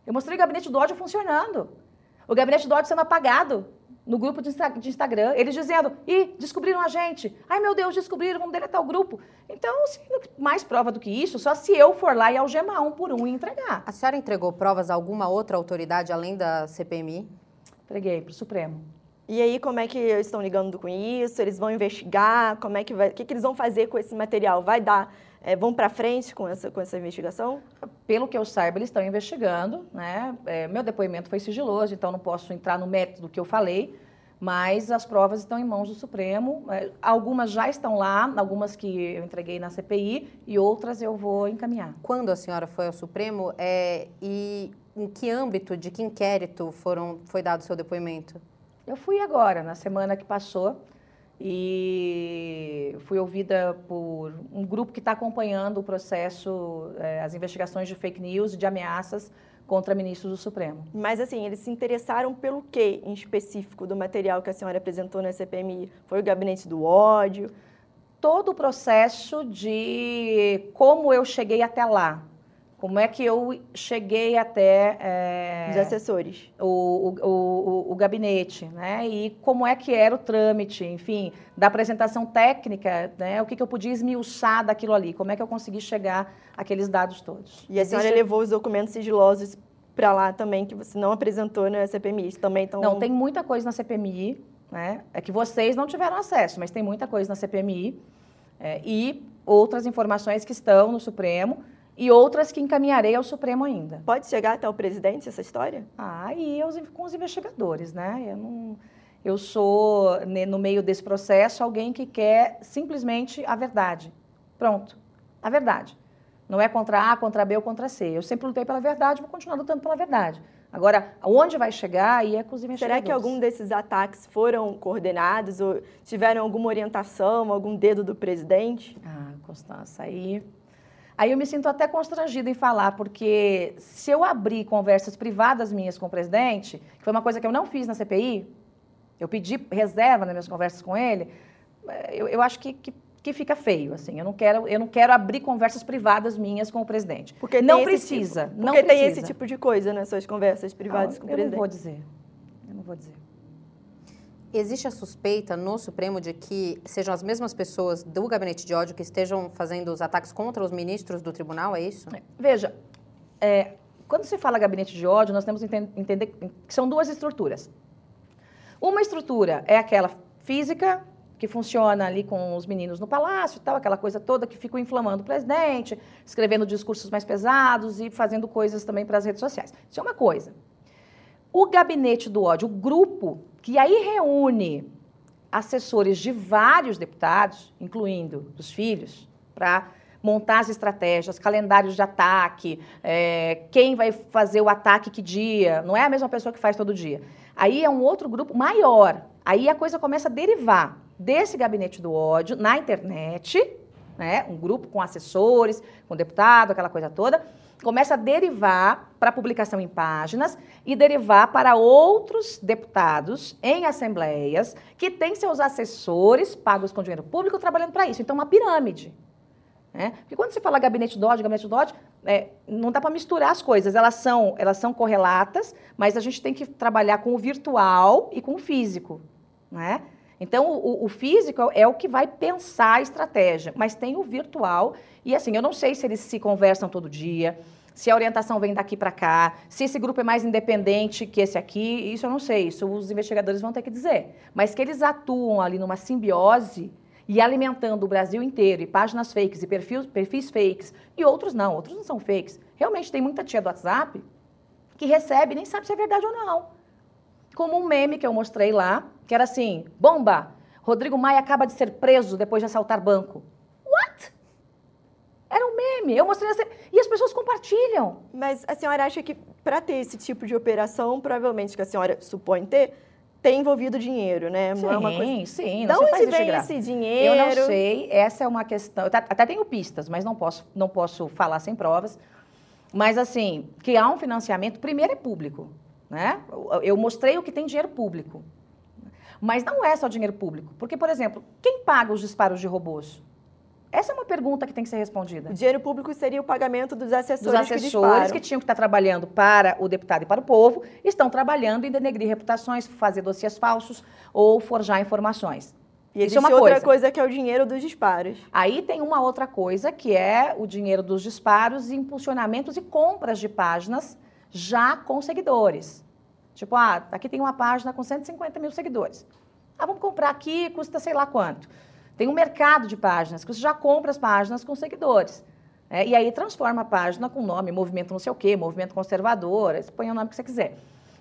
Speaker 3: Eu mostrei o gabinete do ódio funcionando. O gabinete do ódio sendo apagado no grupo de, Instagram. Eles dizendo, ih, descobriram a gente. Ai, meu Deus, descobriram, vamos deletar o grupo. Então, mais prova do que isso, só se eu for lá e algemar um por um e entregar.
Speaker 4: A senhora entregou provas a alguma outra autoridade além da CPMI?
Speaker 3: Entreguei para o Supremo.
Speaker 2: E aí, como é que estão ligando com isso? Eles vão investigar? Como é que vai? O que, que eles vão fazer com esse material? Vai dar é, vão para frente com essa, com essa investigação?
Speaker 3: Pelo que eu saiba, eles estão investigando. Né? É, meu depoimento foi sigiloso, então não posso entrar no mérito do que eu falei, mas as provas estão em mãos do Supremo. É, algumas já estão lá, algumas que eu entreguei na CPI e outras eu vou encaminhar.
Speaker 4: Quando a senhora foi ao Supremo é, e em que âmbito, de que inquérito foram, foi dado o seu depoimento?
Speaker 3: Eu fui agora, na semana que passou e fui ouvida por um grupo que está acompanhando o processo, é, as investigações de fake news de ameaças contra ministros do Supremo.
Speaker 2: Mas assim, eles se interessaram pelo que em específico do material que a senhora apresentou na CPMI? Foi o gabinete do ódio?
Speaker 3: Todo o processo de como eu cheguei até lá, como é que eu cheguei até...
Speaker 2: É, Os assessores.
Speaker 3: O, o, o, o, gabinete, né? E como é que era o trâmite, enfim, da apresentação técnica, né? O que, que eu podia esmiuçar daquilo ali, como é que eu consegui chegar àqueles dados todos.
Speaker 2: E a senhora Existe... levou os documentos sigilosos para lá também, que você não apresentou na CPMI, também estão...
Speaker 3: Não, tem muita coisa na CPMI, né? É que vocês não tiveram acesso, mas tem muita coisa na CPMI é, e outras informações que estão no Supremo, e outras que encaminharei ao Supremo ainda.
Speaker 2: Pode chegar até o presidente essa história?
Speaker 3: Ah, e eu, com os investigadores, né? Eu, não, eu sou, né, no meio desse processo, alguém que quer simplesmente a verdade. Pronto, a verdade. Não é contra A, contra B ou contra C. Eu sempre lutei pela verdade, vou continuar lutando pela verdade. Agora, onde vai chegar aí é com os investigadores.
Speaker 2: Será que algum desses ataques foram coordenados ou tiveram alguma orientação, algum dedo do presidente?
Speaker 3: Ah, Constança, aí Aí eu me sinto até constrangida em falar, porque se eu abrir conversas privadas minhas com o presidente, que foi uma coisa que eu não fiz na CPI, eu pedi reserva nas minhas conversas com ele, eh, eu, eu acho que, que que fica feio, assim. Eu não quero, eu não quero abrir conversas privadas minhas com o presidente.
Speaker 2: Porque
Speaker 3: não
Speaker 2: tem
Speaker 3: precisa,
Speaker 2: tipo,
Speaker 3: não
Speaker 2: porque tem
Speaker 3: precisa.
Speaker 2: esse tipo de coisa nas suas conversas privadas
Speaker 3: Não,
Speaker 2: com o
Speaker 3: eu
Speaker 2: presidente.
Speaker 3: não vou dizer. Eu não vou dizer.
Speaker 4: Existe a suspeita no Supremo de que sejam as mesmas pessoas do gabinete de ódio que estejam fazendo os ataques contra os ministros do tribunal, é isso?
Speaker 3: Veja, é, quando se fala gabinete de ódio, nós temos que enten- entender que são duas estruturas. Uma estrutura é aquela física, que funciona ali com os meninos no palácio e tal, aquela coisa toda que ficam inflamando o presidente, escrevendo discursos mais pesados e fazendo coisas também para as redes sociais. Isso é uma coisa. O gabinete do ódio, o grupo que aí reúne assessores de vários deputados, incluindo os filhos, para montar as estratégias, calendários de ataque, é, quem vai fazer o ataque que dia, não é a mesma pessoa que faz todo dia. Aí é um outro grupo maior. Aí a coisa começa a derivar desse gabinete do ódio na internet, né, um grupo com assessores, com deputado, aquela coisa toda, começa a derivar para publicação em páginas e derivar para outros deputados em assembleias que têm seus assessores pagos com dinheiro público trabalhando para isso. Então, uma pirâmide. Né? Porque quando você fala gabinete do ódio, gabinete do ódio, é, não dá para misturar as coisas. Elas são, elas são correlatas, mas a gente tem que trabalhar com o virtual e com o físico. Né? Então, o, o físico é o que vai pensar a estratégia, mas tem o virtual. E assim, eu não sei se eles se conversam todo dia, se a orientação vem daqui para cá, se esse grupo é mais independente que esse aqui, isso eu não sei, isso os investigadores vão ter que dizer. Mas que eles atuam ali numa simbiose e alimentando o Brasil inteiro, e páginas fakes, e perfis, perfis fakes, e outros não, outros não são fakes. Realmente tem muita tia do WhatsApp que recebe e nem sabe se é verdade ou não. Como um meme que eu mostrei lá, que era assim: bomba! Rodrigo Maia acaba de ser preso depois de assaltar banco. What? Era um meme. Eu mostrei assim. E as pessoas compartilham.
Speaker 2: Mas a senhora acha que para ter esse tipo de operação, provavelmente que a senhora supõe ter, tem envolvido dinheiro, né?
Speaker 3: Sim,
Speaker 2: Não é uma coisa...
Speaker 3: sim. Não
Speaker 2: onde vem esse dinheiro?
Speaker 3: Eu não sei, essa é uma questão. Eu até- até tenho pistas, mas não posso, não posso falar sem provas. Mas, assim, que há um financiamento, primeiro é público. Né? Eu- mostrei o que tem dinheiro público. Mas não é só dinheiro público. Porque, por exemplo, quem paga os disparos de robôs? Essa é uma pergunta que tem que ser respondida.
Speaker 2: O dinheiro público seria o pagamento dos assessores,
Speaker 3: Dos
Speaker 2: que
Speaker 3: assessores
Speaker 2: disparam.
Speaker 3: que tinham que estar trabalhando para o deputado e para o povo, estão trabalhando em denegrir reputações, fazer dossiês falsos ou forjar informações.
Speaker 2: E
Speaker 3: Isso
Speaker 2: existe
Speaker 3: é uma
Speaker 2: outra
Speaker 3: coisa.
Speaker 2: coisa que é o dinheiro dos disparos.
Speaker 3: Aí tem uma outra coisa que é o dinheiro dos disparos impulsionamentos e compras de páginas já com seguidores. Tipo, ah, aqui tem uma página com 150 mil seguidores. Ah, vamos comprar aqui, custa sei lá quanto. Tem um mercado de páginas que você já compra as páginas com seguidores. né? e aí transforma a página com nome, movimento não sei o quê, movimento conservador, põe o nome que você quiser.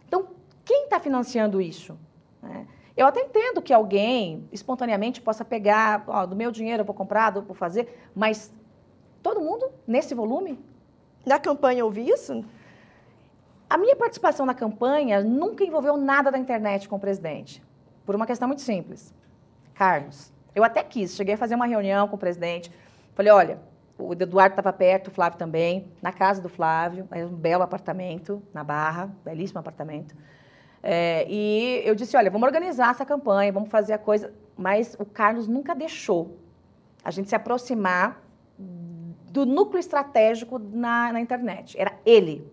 Speaker 3: Então, quem está financiando isso? né? Eu até entendo que alguém espontaneamente possa pegar, ó, do meu dinheiro eu vou comprar, eu vou fazer, mas todo mundo nesse volume?
Speaker 2: Na campanha houve isso?
Speaker 3: A minha participação na campanha nunca envolveu nada da internet com o presidente, por uma questão muito simples. Carlos, eu até quis, cheguei a fazer uma reunião com o presidente, falei, olha, o Eduardo estava perto, o Flávio também, na casa do Flávio, é um belo apartamento, na Barra, belíssimo apartamento. É, e eu disse, olha, vamos organizar essa campanha, vamos fazer a coisa, mas o Carlos nunca deixou a gente se aproximar do núcleo estratégico na, na internet. Era ele.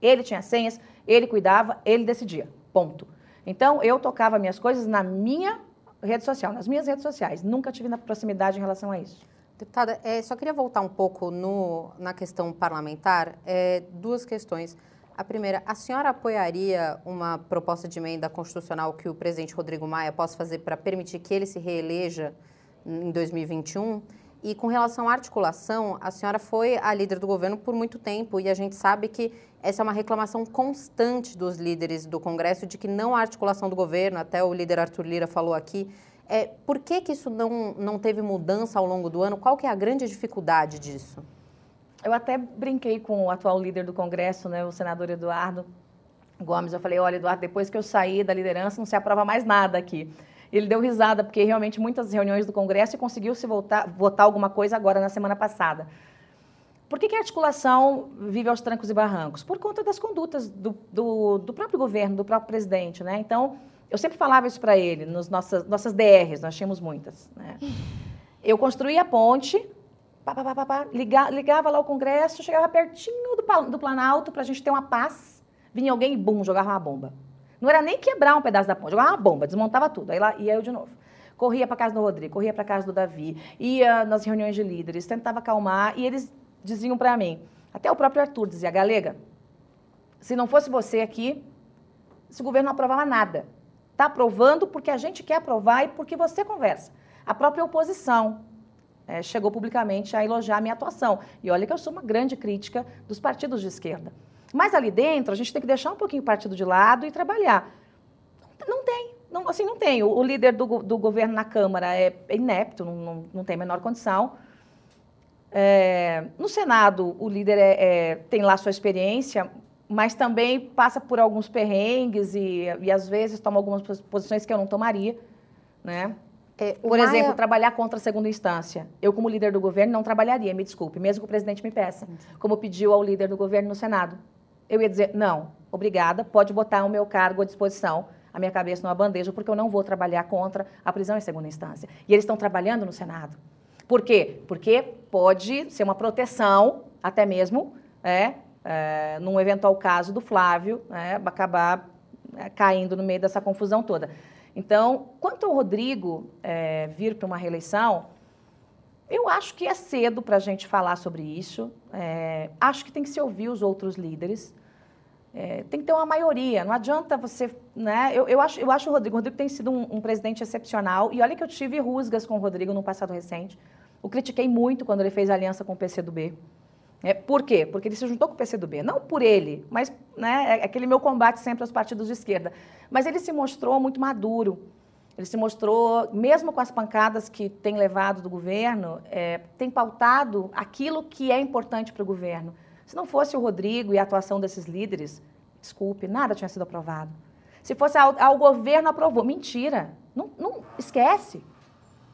Speaker 3: Ele tinha senhas, ele cuidava, ele decidia. Ponto. Então, eu tocava minhas coisas na minha rede social, nas minhas redes sociais. Nunca tive na proximidade em relação a isso.
Speaker 4: Deputada, é, só queria voltar um pouco no, na questão parlamentar. É, duas questões. A primeira, a senhora apoiaria uma proposta de emenda constitucional que o presidente Rodrigo Maia possa fazer para permitir que ele se reeleja em 2021? E com relação à articulação, a senhora foi a líder do governo por muito tempo e a gente sabe que essa é uma reclamação constante dos líderes do Congresso de que não há articulação do governo, até o líder Arthur Lira falou aqui. É, por que, que isso não, não teve mudança ao longo do ano? Qual que é a grande dificuldade disso?
Speaker 3: Eu até brinquei com o atual líder do Congresso, né, o senador Eduardo Gomes. Eu falei, olha, Eduardo, depois que eu saí da liderança, não se aprova mais nada aqui. Ele deu risada, porque realmente muitas reuniões do Congresso e conseguiu se votar, votar alguma coisa agora na semana passada. Por que, que a articulação vive aos trancos e barrancos? Por conta das condutas do, do, do próprio governo, do próprio presidente. Né? Então, eu sempre falava isso para ele, nas nossas, nossas DRs, nós tínhamos muitas. Né? Eu construía a ponte, pá, pá, pá, pá, ligava, ligava lá o Congresso, chegava pertinho do, do Planalto para a gente ter uma paz. Vinha alguém e, bum, jogava uma bomba. Não era nem quebrar um pedaço da ponte, jogava uma bomba, desmontava tudo. Aí lá ia eu de novo. Corria para casa do Rodrigo, corria para casa do Davi, ia nas reuniões de líderes, tentava acalmar e eles diziam para mim, até o próprio Arthur dizia, Galega, se não fosse você aqui, esse governo não aprovava nada. Está aprovando porque a gente quer aprovar e porque você conversa. A própria oposição é, chegou publicamente a elogiar a minha atuação. E olha que eu sou uma grande crítica dos partidos de esquerda. Mas ali dentro, a gente tem que deixar um pouquinho o partido de lado e trabalhar. Não tem, não, assim, não tem. O, o líder do, do, governo na Câmara é, é inepto, não, não, não, tem a menor condição. É, no Senado, o líder é, é, tem lá sua experiência, mas também passa por alguns perrengues e, e às vezes toma algumas posições que eu não tomaria, né? É, por Maia... exemplo, trabalhar contra a segunda instância. Eu, como líder do governo, não trabalharia, me desculpe, mesmo que o presidente me peça, como pediu ao líder do governo no Senado. Eu ia dizer, não, obrigada, pode botar o meu cargo à disposição, a minha cabeça numa bandeja, porque eu não vou trabalhar contra a prisão em segunda instância. E eles estão trabalhando no Senado. Por quê? Porque pode ser uma proteção, até mesmo, é, é, num eventual caso do Flávio, é, acabar é, caindo no meio dessa confusão toda. Então, quanto ao Rodrigo é, vir para uma reeleição, eu acho que é cedo para a gente falar sobre isso. É, acho que tem que se ouvir os outros líderes. É, tem que ter uma maioria. Não adianta você. Né? Eu, eu, acho, eu acho o Rodrigo. O Rodrigo tem sido um, um presidente excepcional. E olha que eu tive rusgas com o Rodrigo no passado recente. O critiquei muito quando ele fez aliança com o PCdoB. É, por quê? Porque ele se juntou com o PCdoB. Não por ele, mas né, é aquele meu combate sempre aos partidos de esquerda. Mas ele se mostrou muito maduro. Ele se mostrou, mesmo com as pancadas que tem levado do governo, é, tem pautado aquilo que é importante para o governo. Se não fosse o Rodrigo e a atuação desses líderes, desculpe, nada tinha sido aprovado. Se fosse ao, ao governo aprovou, mentira. Não, não esquece.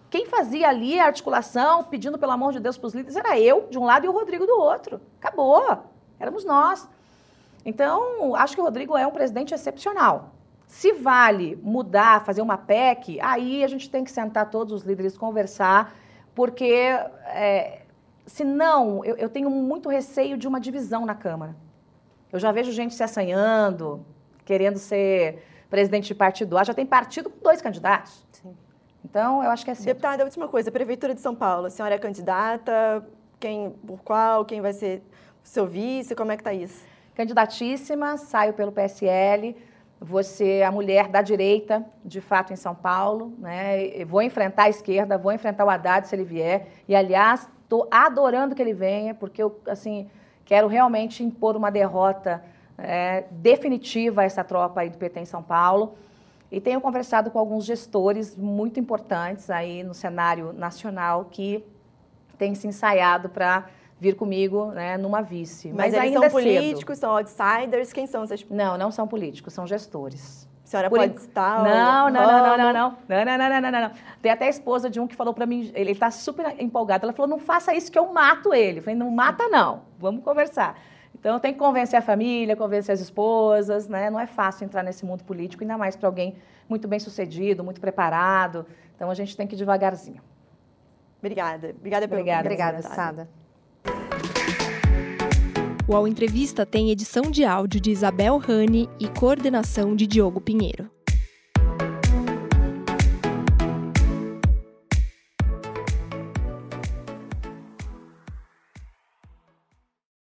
Speaker 3: Quem fazia ali a articulação, pedindo pelo amor de Deus para os líderes, era eu de um lado e o Rodrigo do outro. Acabou. Éramos nós. Então, acho que o Rodrigo é um presidente excepcional. Se vale mudar, fazer uma PEC, aí a gente tem que sentar todos os líderes, conversar, porque é, senão eu, eu tenho muito receio de uma divisão na Câmara. Eu já vejo gente se assanhando, querendo ser presidente de partido A, já tem partido com dois candidatos. Então, eu acho que é cedo.
Speaker 2: Deputada, a última coisa, Prefeitura de São Paulo, a senhora é candidata, quem, por qual, quem vai ser seu vice, como é que está isso?
Speaker 3: Candidatíssima, saio pelo PSL, vou ser a mulher da direita, de fato, em São Paulo, né? vou enfrentar a esquerda, vou enfrentar o Haddad se ele vier, e, aliás, estou adorando que ele venha, porque eu, assim, quero realmente impor uma derrota é, definitiva a essa tropa aí do PT em São Paulo. E tenho conversado com alguns gestores muito importantes aí no cenário nacional que têm se ensaiado para vir comigo né, numa vice.
Speaker 2: Mas, Mas eles ainda são é políticos, são outsiders? Quem são essas
Speaker 3: Não, não são políticos, são gestores.
Speaker 2: A senhora Por pode citar?
Speaker 3: Não, não, não, não, não, não, não, não, não, não, não, não. Tem até a esposa de um que falou para mim, ele está super empolgado. Ela falou: não faça isso que eu mato ele. Eu falei: não mata, não. Vamos conversar. Então tem que convencer a família, convencer as esposas, né? Não é fácil entrar nesse mundo político, ainda mais para alguém muito bem sucedido, muito preparado. Então a gente tem que ir devagarzinho.
Speaker 2: Obrigada. Obrigada pelo
Speaker 4: Obrigada, Obrigada Sada.
Speaker 1: O Entrevista tem edição de áudio de Isabel Rani e coordenação de Diogo Pinheiro.